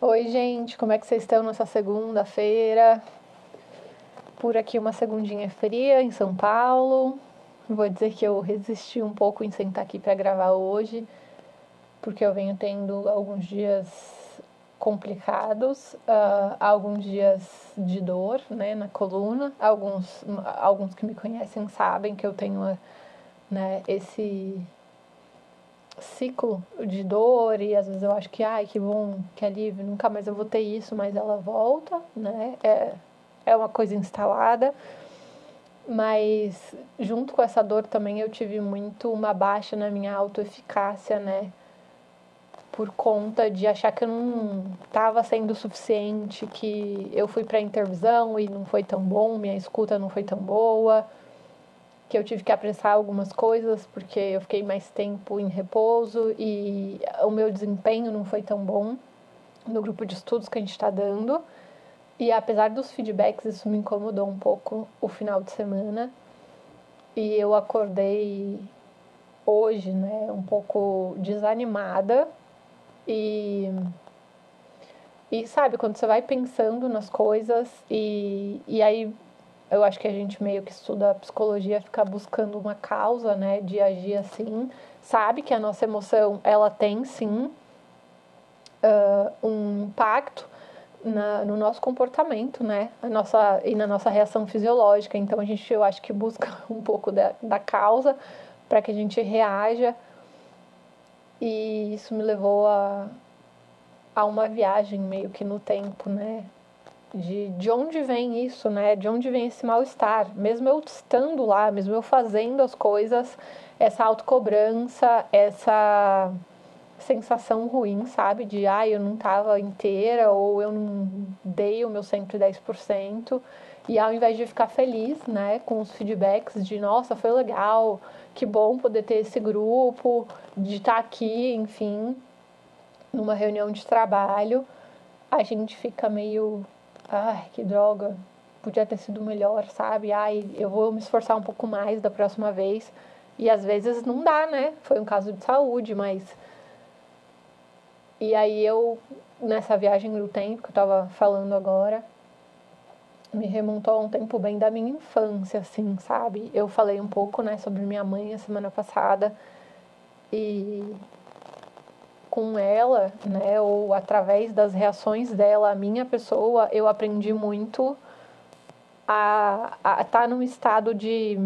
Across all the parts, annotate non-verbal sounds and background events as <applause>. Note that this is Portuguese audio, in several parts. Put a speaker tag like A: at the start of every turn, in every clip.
A: Oi, gente, como é que vocês estão nessa segunda-feira? Por aqui uma segundinha fria em São Paulo. Vou dizer que eu resisti um pouco em sentar aqui para gravar hoje, porque eu venho tendo alguns dias complicados, uh, alguns dias de dor, né, na coluna. Alguns, alguns que me conhecem sabem que eu tenho, né, esse ciclo de dor e às vezes eu acho que, ai, que bom, que alívio, nunca mais eu vou ter isso, mas ela volta, né? É, é uma coisa instalada. Mas junto com essa dor também eu tive muito uma baixa na minha autoeficácia, né? Por conta de achar que eu não estava sendo suficiente, que eu fui para intervisão e não foi tão bom, minha escuta não foi tão boa que eu tive que apressar algumas coisas porque eu fiquei mais tempo em repouso e o meu desempenho não foi tão bom no grupo de estudos que a gente está dando. E apesar dos feedbacks, isso me incomodou um pouco o final de semana. E eu acordei hoje, né, um pouco desanimada. E, e sabe, quando você vai pensando nas coisas e, e aí eu acho que a gente meio que estuda a psicologia fica buscando uma causa, né, de agir assim, sabe que a nossa emoção ela tem sim uh, um impacto na, no nosso comportamento, né, a nossa e na nossa reação fisiológica. Então a gente eu acho que busca <laughs> um pouco da, da causa para que a gente reaja e isso me levou a a uma viagem meio que no tempo, né? De, de onde vem isso, né? De onde vem esse mal-estar? Mesmo eu estando lá, mesmo eu fazendo as coisas, essa autocobrança, essa sensação ruim, sabe? De, ah, eu não estava inteira ou eu não dei o meu 110%. E ao invés de ficar feliz, né, com os feedbacks de, nossa, foi legal, que bom poder ter esse grupo, de estar tá aqui, enfim, numa reunião de trabalho, a gente fica meio ai, que droga, podia ter sido melhor, sabe? Ai, eu vou me esforçar um pouco mais da próxima vez. E às vezes não dá, né? Foi um caso de saúde, mas. E aí eu, nessa viagem do tempo que eu tava falando agora, me remontou a um tempo bem da minha infância, assim, sabe? Eu falei um pouco, né, sobre minha mãe a semana passada. E com ela, né, ou através das reações dela, a minha pessoa, eu aprendi muito a estar tá num estado de,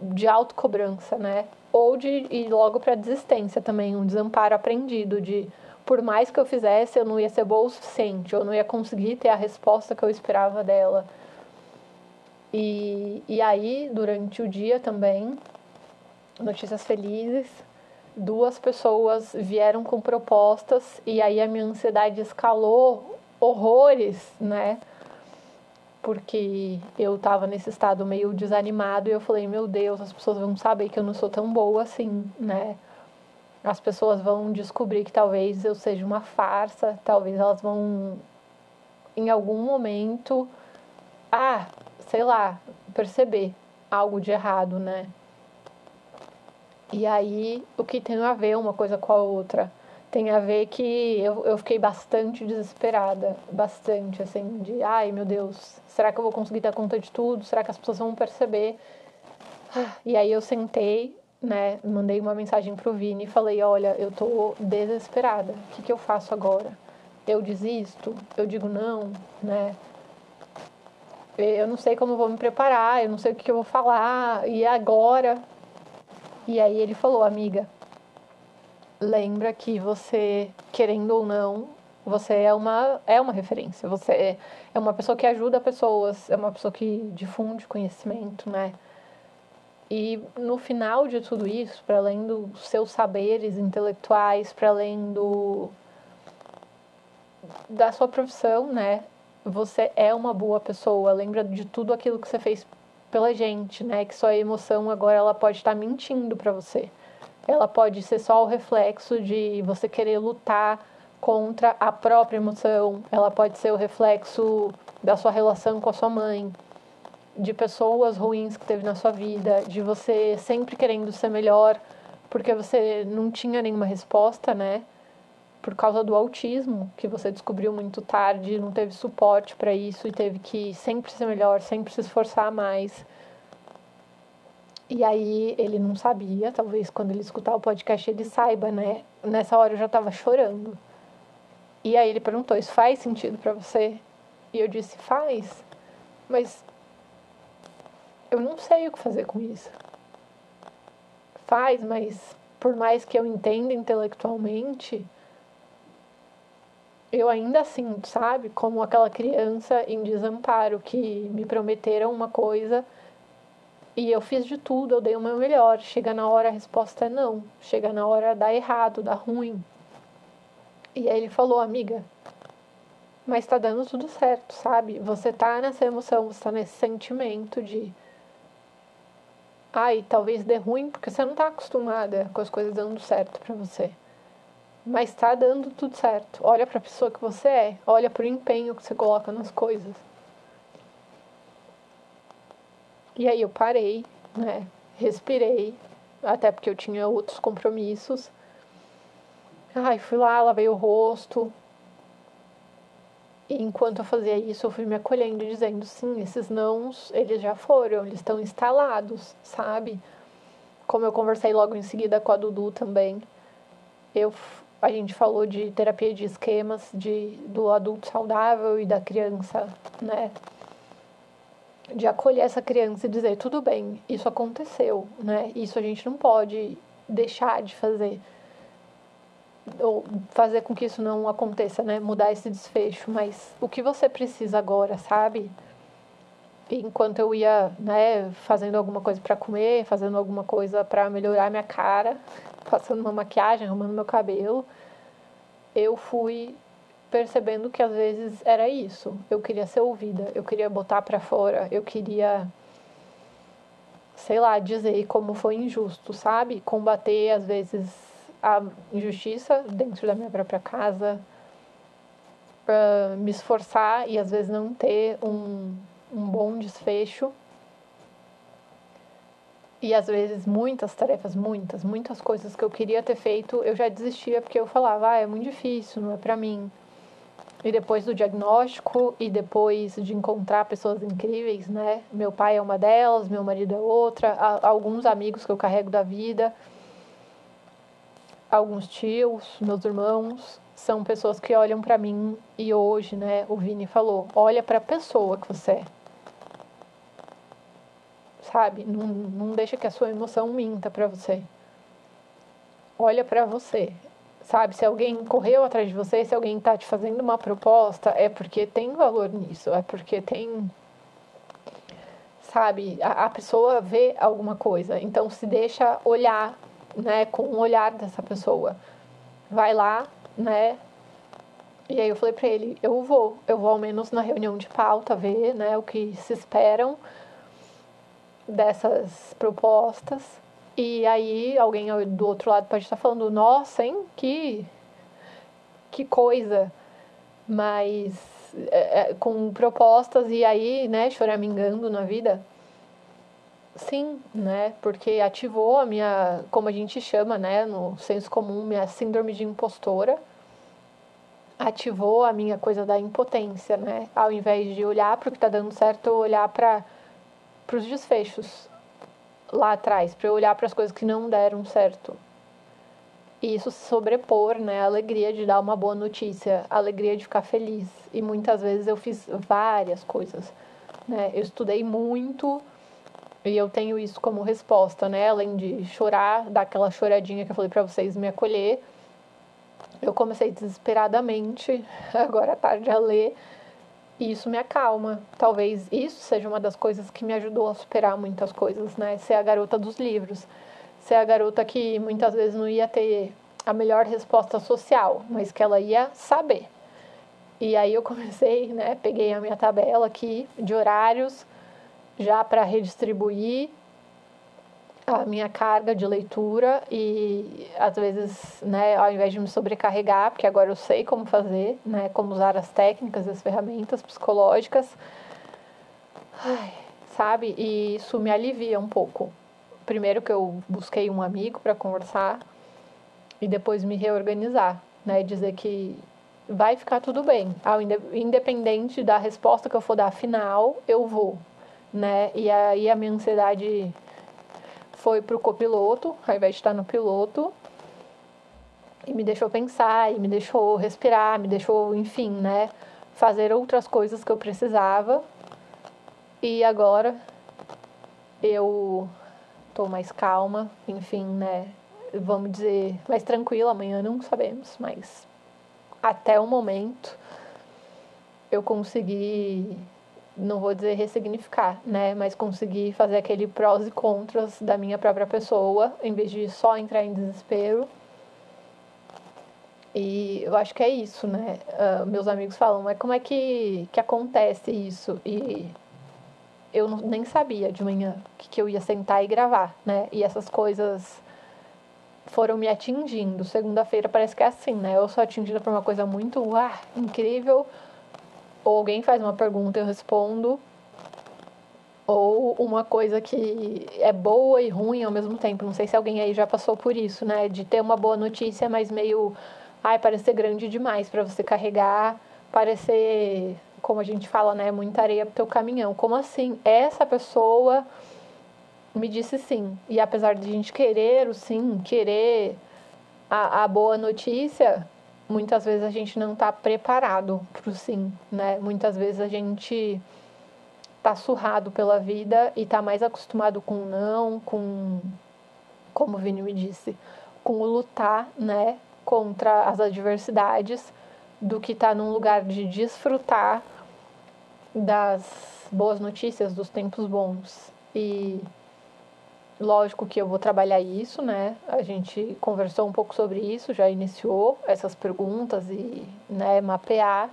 A: de autocobrança, né? Ou de ir logo para desistência também, um desamparo aprendido de por mais que eu fizesse, eu não ia ser boa o suficiente, eu não ia conseguir ter a resposta que eu esperava dela. E, e aí, durante o dia também, notícias felizes, duas pessoas vieram com propostas e aí a minha ansiedade escalou horrores, né? Porque eu tava nesse estado meio desanimado e eu falei, meu Deus, as pessoas vão saber que eu não sou tão boa assim, né? As pessoas vão descobrir que talvez eu seja uma farsa, talvez elas vão em algum momento, ah, sei lá, perceber algo de errado, né? E aí, o que tem a ver uma coisa com a outra? Tem a ver que eu, eu fiquei bastante desesperada, bastante, assim, de ai meu Deus, será que eu vou conseguir dar conta de tudo? Será que as pessoas vão perceber? E aí eu sentei, né, mandei uma mensagem pro Vini e falei: olha, eu tô desesperada, o que, que eu faço agora? Eu desisto? Eu digo não, né? Eu não sei como vou me preparar, eu não sei o que eu vou falar, e agora? E aí ele falou, amiga, lembra que você, querendo ou não, você é uma, é uma referência. Você é, é uma pessoa que ajuda pessoas, é uma pessoa que difunde conhecimento, né? E no final de tudo isso, para além dos seus saberes intelectuais, para além do da sua profissão, né? Você é uma boa pessoa. Lembra de tudo aquilo que você fez pela gente, né? Que sua emoção agora ela pode estar mentindo para você. Ela pode ser só o reflexo de você querer lutar contra a própria emoção. Ela pode ser o reflexo da sua relação com a sua mãe, de pessoas ruins que teve na sua vida, de você sempre querendo ser melhor porque você não tinha nenhuma resposta, né? Por causa do autismo, que você descobriu muito tarde, não teve suporte para isso e teve que sempre ser melhor, sempre se esforçar mais. E aí ele não sabia, talvez quando ele escutar o podcast ele saiba, né? Nessa hora eu já tava chorando. E aí ele perguntou: "Isso faz sentido para você?" E eu disse: "Faz". Mas eu não sei o que fazer com isso. Faz, mas por mais que eu entenda intelectualmente, eu ainda sinto, sabe, como aquela criança em desamparo que me prometeram uma coisa e eu fiz de tudo, eu dei o meu melhor. Chega na hora, a resposta é não. Chega na hora, dá errado, dá ruim. E aí ele falou, amiga, mas tá dando tudo certo, sabe? Você tá nessa emoção, você tá nesse sentimento de. Ai, talvez dê ruim porque você não tá acostumada com as coisas dando certo para você. Mas tá dando tudo certo. Olha para a pessoa que você é, olha pro empenho que você coloca nas coisas. E aí eu parei, né? Respirei, até porque eu tinha outros compromissos. Ai, fui lá, lavei o rosto. E enquanto eu fazia isso, eu fui me acolhendo, dizendo: sim, esses nãos, eles já foram, eles estão instalados, sabe? Como eu conversei logo em seguida com a Dudu também, eu, a gente falou de terapia de esquemas, de, do adulto saudável e da criança, né? de acolher essa criança e dizer tudo bem, isso aconteceu, né? Isso a gente não pode deixar de fazer ou fazer com que isso não aconteça, né? Mudar esse desfecho, mas o que você precisa agora, sabe? Enquanto eu ia, né, fazendo alguma coisa para comer, fazendo alguma coisa para melhorar minha cara, passando uma maquiagem, arrumando meu cabelo, eu fui percebendo que às vezes era isso. Eu queria ser ouvida, eu queria botar para fora, eu queria sei lá, dizer como foi injusto, sabe? Combater às vezes a injustiça dentro da minha própria casa, me esforçar e às vezes não ter um, um bom desfecho. E às vezes muitas tarefas, muitas, muitas coisas que eu queria ter feito, eu já desistia porque eu falava, ah, é muito difícil, não é para mim. E depois do diagnóstico e depois de encontrar pessoas incríveis, né? Meu pai é uma delas, meu marido é outra, alguns amigos que eu carrego da vida, alguns tios, meus irmãos, são pessoas que olham para mim e hoje, né, o Vini falou, olha para a pessoa que você é. Sabe? Não, não deixa que a sua emoção minta para você. Olha para você sabe? Se alguém correu atrás de você, se alguém está te fazendo uma proposta, é porque tem valor nisso, é porque tem. Sabe? A, a pessoa vê alguma coisa, então se deixa olhar, né, com o olhar dessa pessoa. Vai lá, né? E aí eu falei para ele, eu vou, eu vou ao menos na reunião de pauta ver, né, o que se esperam dessas propostas e aí alguém do outro lado pode estar falando, nossa, hein, que, que coisa. Mas é, é, com propostas e aí, né, choramingando na vida. Sim, né? Porque ativou a minha, como a gente chama, né, no senso comum, minha síndrome de impostora. Ativou a minha coisa da impotência, né? Ao invés de olhar para o que está dando certo, olhar para os desfechos lá atrás, para eu olhar para as coisas que não deram certo. E isso sobrepor, né? A alegria de dar uma boa notícia, a alegria de ficar feliz. E muitas vezes eu fiz várias coisas, né? Eu estudei muito e eu tenho isso como resposta, né? Além de chorar, dar aquela choradinha que eu falei para vocês me acolher. Eu comecei desesperadamente, <laughs> agora à tarde, a ler e isso me acalma. Talvez isso seja uma das coisas que me ajudou a superar muitas coisas, né? Ser a garota dos livros. Ser a garota que muitas vezes não ia ter a melhor resposta social, mas que ela ia saber. E aí eu comecei, né? Peguei a minha tabela aqui de horários já para redistribuir a minha carga de leitura e às vezes, né, ao invés de me sobrecarregar, porque agora eu sei como fazer, né, como usar as técnicas, as ferramentas psicológicas, ai, sabe? E isso me alivia um pouco. Primeiro que eu busquei um amigo para conversar e depois me reorganizar, né? Dizer que vai ficar tudo bem. Independente da resposta que eu for dar final, eu vou, né? E aí a minha ansiedade foi pro copiloto, ao invés de estar no piloto, e me deixou pensar, e me deixou respirar, me deixou, enfim, né, fazer outras coisas que eu precisava. E agora eu tô mais calma, enfim, né, vamos dizer, mais tranquila, amanhã não sabemos, mas até o momento eu consegui não vou dizer ressignificar, né, mas conseguir fazer aquele prós e contras da minha própria pessoa, em vez de só entrar em desespero. E eu acho que é isso, né? Uh, meus amigos falam, mas como é que, que acontece isso? E eu não, nem sabia de manhã que, que eu ia sentar e gravar, né? E essas coisas foram me atingindo. Segunda-feira parece que é assim, né? Eu sou atingida por uma coisa muito ah, incrível ou alguém faz uma pergunta eu respondo, ou uma coisa que é boa e ruim ao mesmo tempo. Não sei se alguém aí já passou por isso, né? De ter uma boa notícia, mas meio, ai, parecer grande demais para você carregar, parecer, como a gente fala, né, muita areia pro teu caminhão. Como assim? Essa pessoa me disse sim. E apesar de a gente querer o sim, querer a, a boa notícia, muitas vezes a gente não está preparado para o sim, né? Muitas vezes a gente está surrado pela vida e está mais acostumado com não, com, como o Vini me disse, com o lutar, né? Contra as adversidades, do que estar tá num lugar de desfrutar das boas notícias, dos tempos bons. E Lógico que eu vou trabalhar isso, né? A gente conversou um pouco sobre isso, já iniciou essas perguntas e né, mapear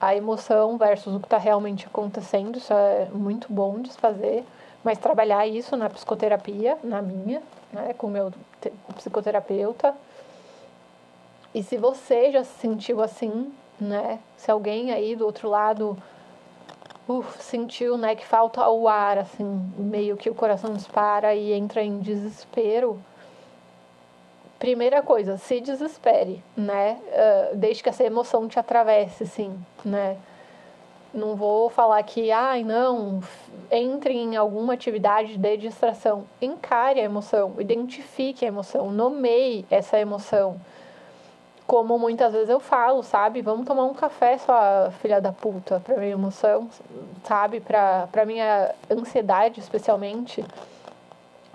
A: a emoção versus o que está realmente acontecendo. Isso é muito bom de se fazer, mas trabalhar isso na psicoterapia, na minha, né, com o meu psicoterapeuta. E se você já se sentiu assim, né? Se alguém aí do outro lado uf, sentiu, né, que falta o ar, assim, meio que o coração dispara e entra em desespero. Primeira coisa, se desespere, né? Uh, desde que essa emoção te atravesse, sim, né? Não vou falar que, ai, não, entre em alguma atividade de distração. Encare a emoção, identifique a emoção, nomeie essa emoção como muitas vezes eu falo, sabe? Vamos tomar um café, sua filha da puta, pra minha emoção, sabe? Pra, pra minha ansiedade, especialmente,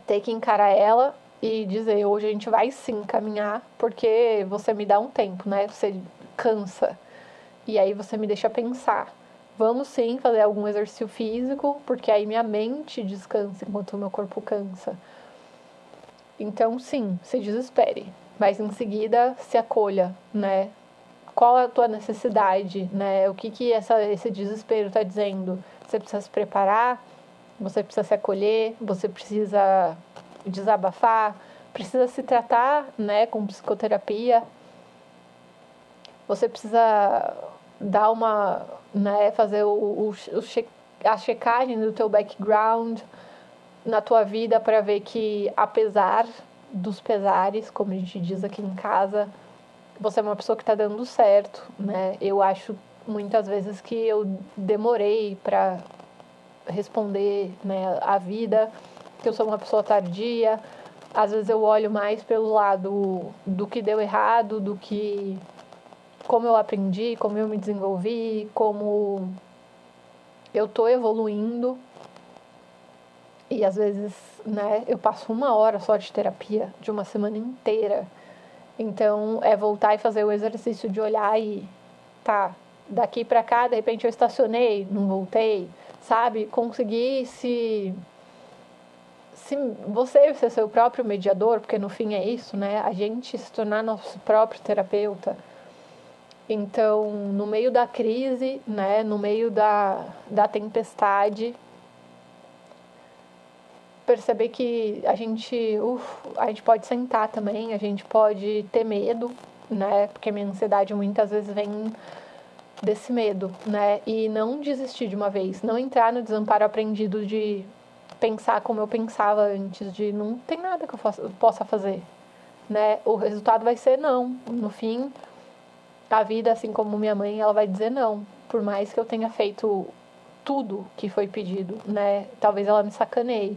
A: ter que encarar ela e dizer: hoje a gente vai sim caminhar, porque você me dá um tempo, né? Você cansa. E aí você me deixa pensar. Vamos sim fazer algum exercício físico, porque aí minha mente descansa enquanto o meu corpo cansa. Então, sim, se desespere mas em seguida se acolha, né? Qual é a tua necessidade, né? O que que essa, esse desespero está dizendo? Você precisa se preparar, você precisa se acolher, você precisa desabafar, precisa se tratar, né, com psicoterapia. Você precisa dar uma, né, fazer o, o, o che a checagem do teu background na tua vida para ver que apesar dos pesares, como a gente diz aqui em casa, você é uma pessoa que está dando certo, né? Eu acho muitas vezes que eu demorei para responder, né, a vida, que eu sou uma pessoa tardia. Às vezes eu olho mais pelo lado do que deu errado, do que como eu aprendi, como eu me desenvolvi, como eu tô evoluindo e às vezes, né, eu passo uma hora só de terapia, de uma semana inteira. Então, é voltar e fazer o exercício de olhar e, tá, daqui para cá, de repente eu estacionei, não voltei, sabe? Conseguir se se você ser seu próprio mediador, porque no fim é isso, né? A gente se tornar nosso próprio terapeuta. Então, no meio da crise, né, no meio da, da tempestade, perceber que a gente, uf, a gente pode sentar também, a gente pode ter medo, né? Porque a minha ansiedade muitas vezes vem desse medo, né? E não desistir de uma vez, não entrar no desamparo aprendido de pensar como eu pensava antes, de não tem nada que eu possa fazer, né? O resultado vai ser não. No fim, a vida, assim como minha mãe, ela vai dizer não. Por mais que eu tenha feito tudo que foi pedido, né? Talvez ela me sacaneie.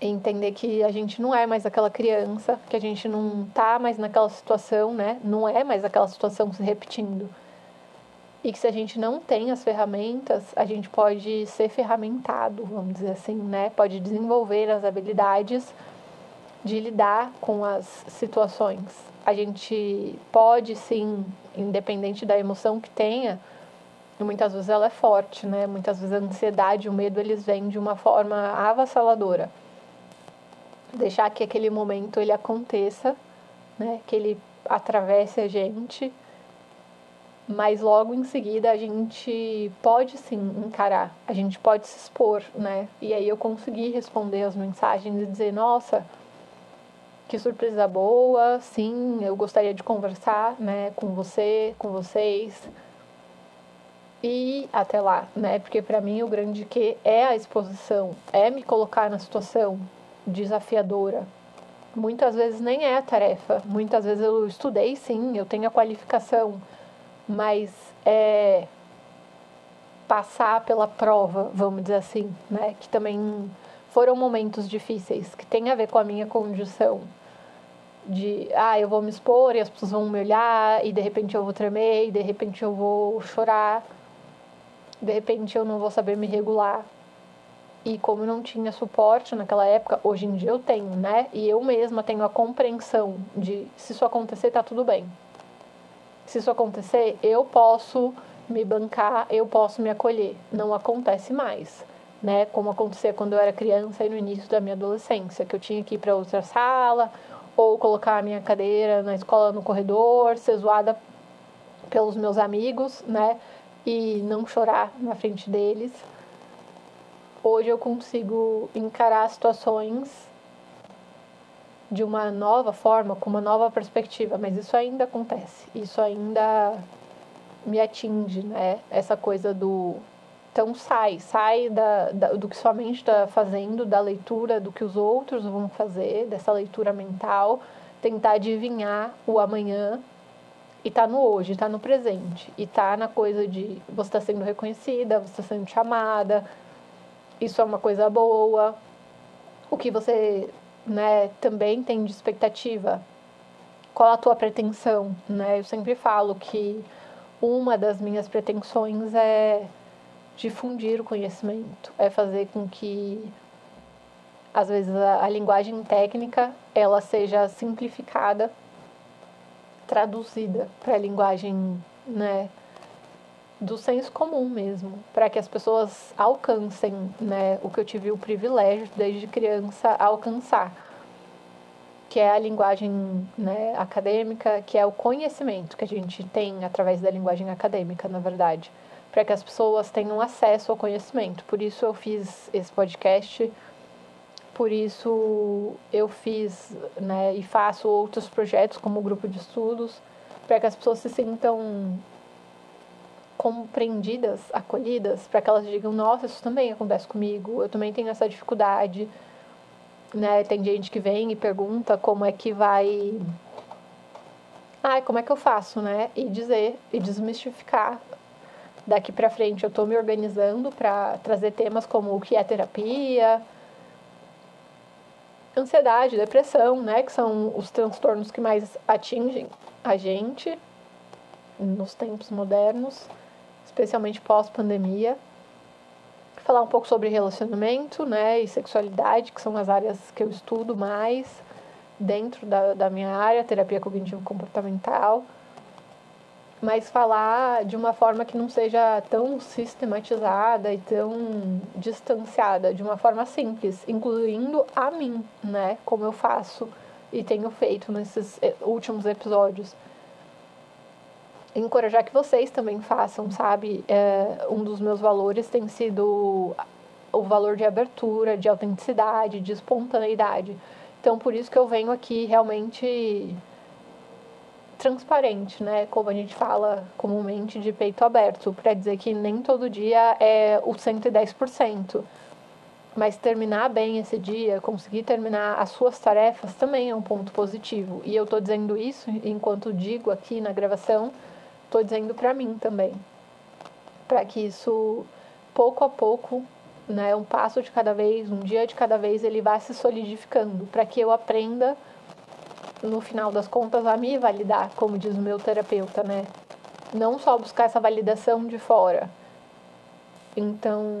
A: Entender que a gente não é mais aquela criança, que a gente não tá mais naquela situação, né? Não é mais aquela situação se repetindo. E que se a gente não tem as ferramentas, a gente pode ser ferramentado, vamos dizer assim, né? Pode desenvolver as habilidades de lidar com as situações. A gente pode sim, independente da emoção que tenha, muitas vezes ela é forte, né? Muitas vezes a ansiedade, o medo, eles vêm de uma forma avassaladora. Deixar que aquele momento ele aconteça, né? Que ele atravesse a gente, mas logo em seguida a gente pode sim encarar, a gente pode se expor, né? E aí eu consegui responder as mensagens e dizer, nossa, que surpresa boa, sim, eu gostaria de conversar, né, com você, com vocês. E até lá, né? Porque para mim o grande que é a exposição, é me colocar na situação desafiadora. Muitas vezes nem é a tarefa, muitas vezes eu estudei sim, eu tenho a qualificação, mas é passar pela prova, vamos dizer assim, né? Que também foram momentos difíceis, que tem a ver com a minha condição de, ah, eu vou me expor e as pessoas vão me olhar e de repente eu vou tremer e de repente eu vou chorar, de repente eu não vou saber me regular. E como não tinha suporte naquela época, hoje em dia eu tenho, né? E eu mesma tenho a compreensão de se isso acontecer, tá tudo bem. Se isso acontecer, eu posso me bancar, eu posso me acolher. Não acontece mais né? Como acontecia quando eu era criança e no início da minha adolescência, que eu tinha que ir para outra sala ou colocar a minha cadeira na escola no corredor, ser zoada pelos meus amigos, né? E não chorar na frente deles. Hoje eu consigo encarar situações de uma nova forma, com uma nova perspectiva, mas isso ainda acontece. Isso ainda me atinge, né? Essa coisa do então sai, sai da, da, do que sua mente está fazendo, da leitura do que os outros vão fazer, dessa leitura mental, tentar adivinhar o amanhã e tá no hoje, tá no presente. E tá na coisa de você está sendo reconhecida, você está sendo chamada, isso é uma coisa boa. O que você né, também tem de expectativa? Qual a tua pretensão? Né? Eu sempre falo que uma das minhas pretensões é difundir o conhecimento, é fazer com que às vezes a, a linguagem técnica ela seja simplificada, traduzida para a linguagem, né, do senso comum mesmo, para que as pessoas alcancem, né, o que eu tive o privilégio desde criança alcançar, que é a linguagem, né, acadêmica, que é o conhecimento que a gente tem através da linguagem acadêmica, na verdade para que as pessoas tenham acesso ao conhecimento. Por isso eu fiz esse podcast, por isso eu fiz né, e faço outros projetos como grupo de estudos, para que as pessoas se sintam compreendidas, acolhidas, para que elas digam: nossa, isso também acontece comigo, eu também tenho essa dificuldade. Né? Tem gente que vem e pergunta como é que vai. Ai, como é que eu faço, né? E dizer, e desmistificar daqui para frente eu estou me organizando para trazer temas como o que é terapia, ansiedade, depressão, né, que são os transtornos que mais atingem a gente nos tempos modernos, especialmente pós-pandemia. Falar um pouco sobre relacionamento, né, e sexualidade, que são as áreas que eu estudo mais dentro da, da minha área, terapia cognitivo-comportamental mas falar de uma forma que não seja tão sistematizada e tão distanciada, de uma forma simples, incluindo a mim, né? Como eu faço e tenho feito nesses eh, últimos episódios. Encorajar que vocês também façam, sabe? É, um dos meus valores tem sido o valor de abertura, de autenticidade, de espontaneidade. Então, por isso que eu venho aqui realmente transparente, né? Como a gente fala comumente de peito aberto, para dizer que nem todo dia é o 110%. Mas terminar bem esse dia, conseguir terminar as suas tarefas também é um ponto positivo. E eu estou dizendo isso enquanto digo aqui na gravação, estou dizendo para mim também. Para que isso, pouco a pouco, né, um passo de cada vez, um dia de cada vez, ele vá se solidificando. Para que eu aprenda, no final das contas, a me validar, como diz o meu terapeuta, né? Não só buscar essa validação de fora. Então,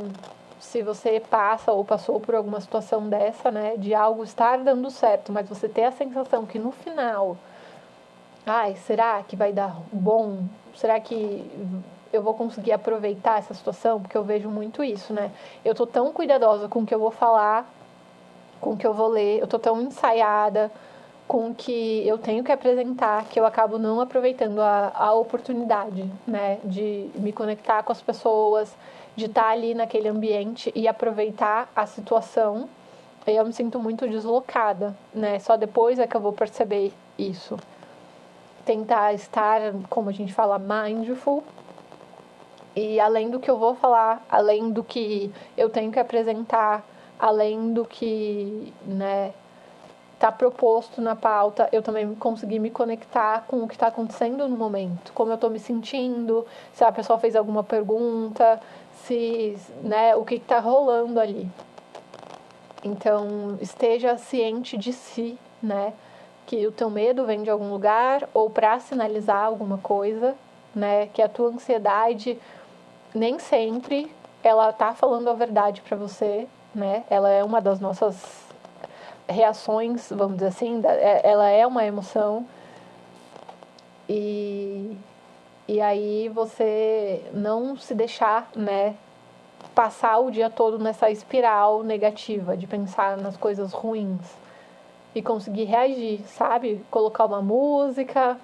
A: se você passa ou passou por alguma situação dessa, né, de algo estar dando certo, mas você ter a sensação que no final, ai, será que vai dar bom? Será que eu vou conseguir aproveitar essa situação? Porque eu vejo muito isso, né? Eu tô tão cuidadosa com o que eu vou falar, com o que eu vou ler, eu tô tão ensaiada com o que eu tenho que apresentar que eu acabo não aproveitando a, a oportunidade, né, de me conectar com as pessoas, de estar ali naquele ambiente e aproveitar a situação. Eu me sinto muito deslocada, né? Só depois é que eu vou perceber isso. Tentar estar, como a gente fala, mindful. E além do que eu vou falar, além do que eu tenho que apresentar, além do que, né, está proposto na pauta, eu também consegui me conectar com o que está acontecendo no momento, como eu estou me sentindo, se a pessoa fez alguma pergunta, se, né, o que está rolando ali. Então, esteja ciente de si, né, que o teu medo vem de algum lugar ou para sinalizar alguma coisa, né, que a tua ansiedade nem sempre ela tá falando a verdade para você, né? Ela é uma das nossas reações, vamos dizer assim, é, ela é uma emoção. E, e aí você não se deixar, né, passar o dia todo nessa espiral negativa de pensar nas coisas ruins e conseguir reagir, sabe? Colocar uma música,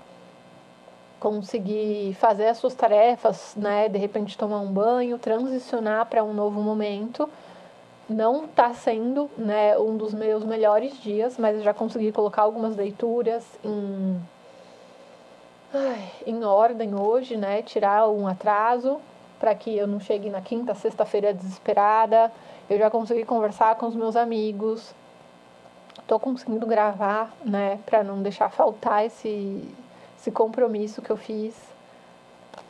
A: conseguir fazer as suas tarefas, né? De repente tomar um banho, transicionar para um novo momento não está sendo né, um dos meus melhores dias, mas eu já consegui colocar algumas leituras em, ai, em ordem hoje, né? Tirar um atraso para que eu não chegue na quinta, sexta-feira desesperada. Eu já consegui conversar com os meus amigos. Estou conseguindo gravar, né? Para não deixar faltar esse, esse compromisso que eu fiz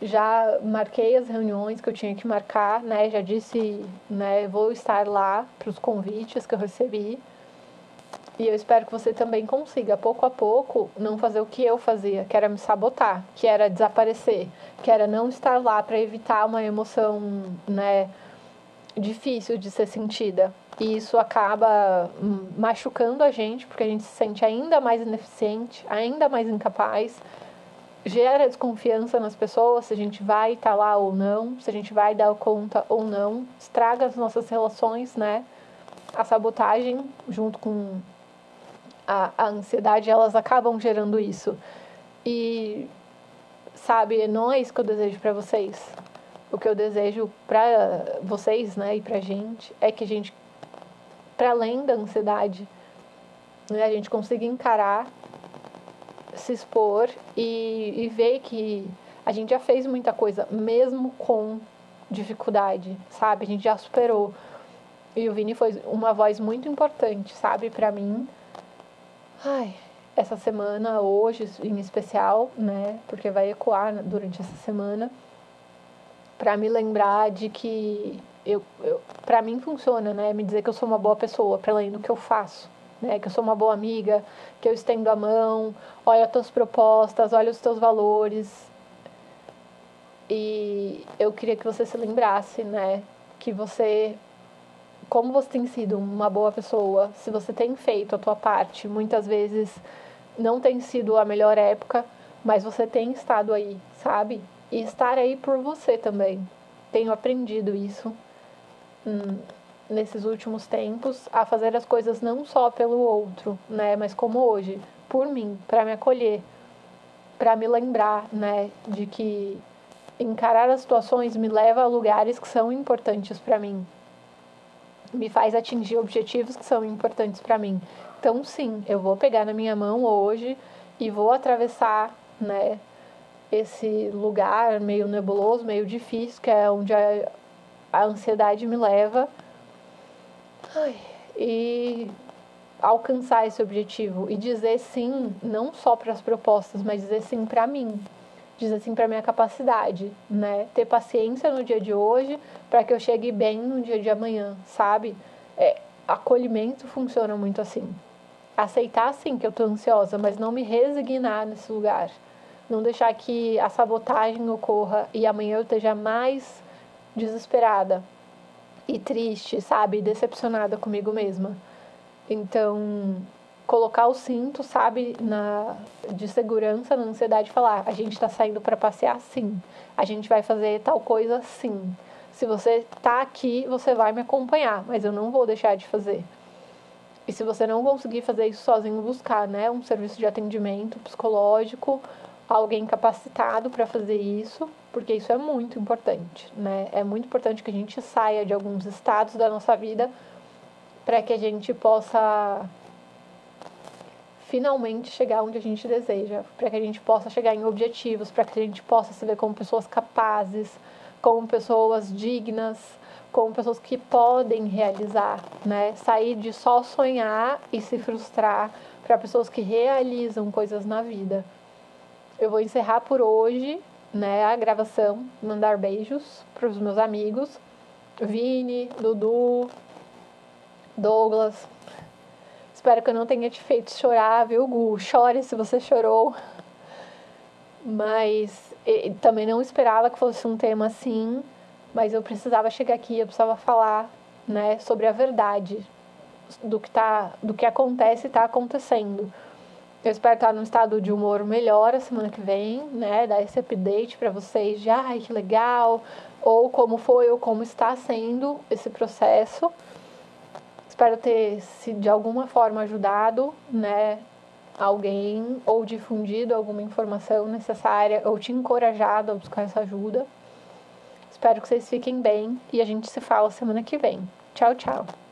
A: já marquei as reuniões que eu tinha que marcar, né? Já disse, né? Vou estar lá para os convites que eu recebi. E eu espero que você também consiga, pouco a pouco, não fazer o que eu fazia, que era me sabotar, que era desaparecer, que era não estar lá para evitar uma emoção, né? Difícil de ser sentida. E isso acaba machucando a gente, porque a gente se sente ainda mais ineficiente, ainda mais incapaz gera desconfiança nas pessoas se a gente vai estar tá lá ou não, se a gente vai dar conta ou não, estraga as nossas relações, né? A sabotagem, junto com a, a ansiedade, elas acabam gerando isso. E, sabe, não é isso que eu desejo para vocês. O que eu desejo para vocês, né, e pra gente, é que a gente, para além da ansiedade, né, a gente consiga encarar se expor e, e ver que a gente já fez muita coisa, mesmo com dificuldade, sabe? A gente já superou. E o Vini foi uma voz muito importante, sabe, para mim. Ai, essa semana, hoje em especial, né? Porque vai ecoar durante essa semana, para me lembrar de que eu, eu para mim funciona, né? Me dizer que eu sou uma boa pessoa, para além do que eu faço né? Que eu sou uma boa amiga, que eu estendo a mão, olha as tuas propostas, olha os teus valores. E eu queria que você se lembrasse, né? Que você, como você tem sido uma boa pessoa, se você tem feito a tua parte, muitas vezes não tem sido a melhor época, mas você tem estado aí, sabe? E estar aí por você também. Tenho aprendido isso. Hum nesses últimos tempos a fazer as coisas não só pelo outro, né, mas como hoje, por mim, para me acolher, para me lembrar, né, de que encarar as situações me leva a lugares que são importantes para mim. Me faz atingir objetivos que são importantes para mim. Então, sim, eu vou pegar na minha mão hoje e vou atravessar, né, esse lugar meio nebuloso, meio difícil, que é onde a, a ansiedade me leva Ai, e alcançar esse objetivo e dizer sim, não só para as propostas, mas dizer sim para mim, dizer sim para minha capacidade, né? Ter paciência no dia de hoje para que eu chegue bem no dia de amanhã, sabe? É, acolhimento funciona muito assim. Aceitar sim que eu tô ansiosa, mas não me resignar nesse lugar. Não deixar que a sabotagem ocorra e amanhã eu esteja mais desesperada e triste, sabe? Decepcionada comigo mesma. Então, colocar o cinto, sabe, na de segurança, na ansiedade, falar: a gente está saindo para passear, sim. A gente vai fazer tal coisa, sim. Se você tá aqui, você vai me acompanhar, mas eu não vou deixar de fazer. E se você não conseguir fazer isso sozinho, buscar, né, um serviço de atendimento psicológico, alguém capacitado para fazer isso, porque isso é muito importante, né? É muito importante que a gente saia de alguns estados da nossa vida para que a gente possa finalmente chegar onde a gente deseja, para que a gente possa chegar em objetivos, para que a gente possa se ver como pessoas capazes, como pessoas dignas, como pessoas que podem realizar, né? Sair de só sonhar e se frustrar para pessoas que realizam coisas na vida. Eu vou encerrar por hoje, né, a gravação, mandar beijos para os meus amigos, Vini, Dudu, Douglas. Espero que eu não tenha te feito chorar, viu, Gu? Chore se você chorou. Mas também não esperava que fosse um tema assim, mas eu precisava chegar aqui, eu precisava falar, né, sobre a verdade do que tá, do que acontece e está acontecendo. Eu espero estar num estado de humor melhor a semana que vem, né? Dar esse update para vocês de ai que legal, ou como foi ou como está sendo esse processo. Espero ter se de alguma forma ajudado, né, alguém ou difundido alguma informação necessária ou te encorajado a buscar essa ajuda. Espero que vocês fiquem bem e a gente se fala semana que vem. Tchau, tchau.